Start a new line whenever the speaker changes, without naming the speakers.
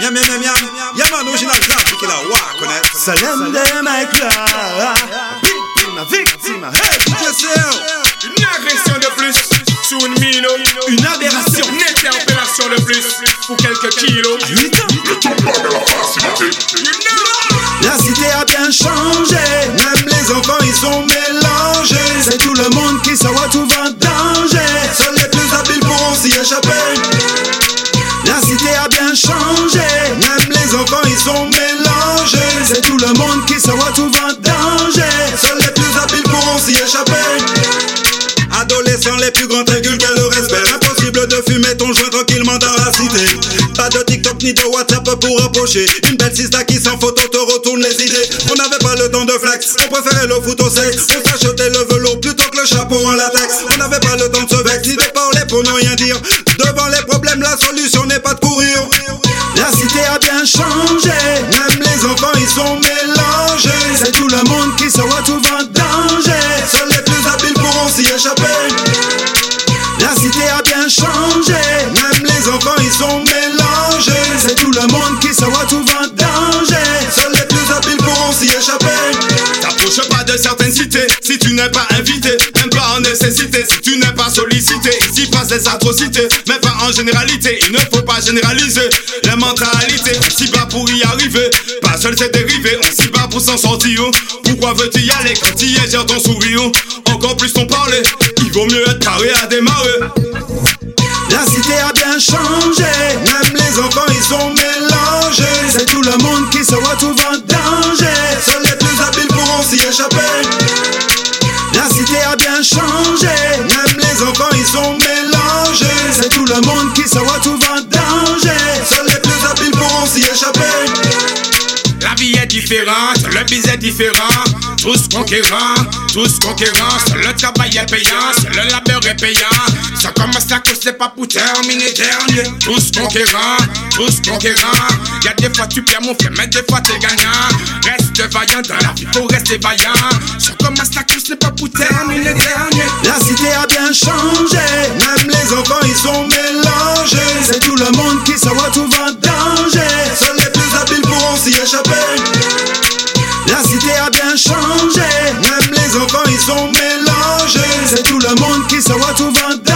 Miam, miam, miam, miam.
Des mecs là.
Une agression de plus sous une mine.
Une aberration.
Une interpellation de plus pour quelques kilos.
La cité a bien changé. Même les enfants ils sont mélangés. C'est tout le monde qui saura tout va danger. Seuls les plus habiles pourront s'y échapper. Même les enfants ils sont mélangés. C'est tout le monde qui saura tout va danger. Seuls les plus habiles pourront s'y échapper.
Adolescents, les plus grands inculquent le respect. Impossible de fumer ton joint tranquillement dans la cité. Pas de TikTok ni de WhatsApp pour approcher. Une belle sista qui sans photo te retourne les idées. On n'avait pas le temps de flex, on préférait le foot au sexe. On s'achetait le la solution n'est pas de courir.
La cité a bien changé. Même les enfants ils sont mélangés. C'est tout le monde qui tout va danger.
Seuls les plus habiles pourront s'y échapper.
La cité a bien changé. Même les enfants ils sont mélangés. C'est tout le monde qui tout va danger.
Certaines cités si tu n'es pas invité, même pas en nécessité, si tu n'es pas sollicité. Ici passe des atrocités, mais pas en généralité. Il ne faut pas généraliser les mentalités. S'y bat pour y arriver, pas seul c'est dérivé. On s'y bat pour s'en sortir. Pourquoi veux-tu y aller quand tu y es, j'ai ton sourire? Encore plus ton parler, il vaut mieux être carré à démarrer.
La cité a bien changé. Même les enfants ils sont mélangés. C'est tout le monde qui saura tout va danger. Bien changé. Même les enfants ils sont mélangés. C'est tout le monde qui saura tout va danger.
Seuls les plus habiles pourront s'y échapper.
La vie est différente, le biz est différent. Tous conquérants, tous conquérants. Le travail est payant, le labeur est payant. Ça commence à cause, c'est pas pour terminer dernier. Tous conquérants, tous conquérants. Y'a des fois tu perds mon frère, mais des fois t'es gagnant. Reste vaillant dans la vie, faut rester vaillant. Ça commence à cause, c'est pas pour terminer le
monde qui se retrouve en danger. Seuls les
plus
habiles pourront s'y
échapper.
La cité a bien changé, même les enfants ils sont mélangés. C'est tout le monde qui se retrouve en danger.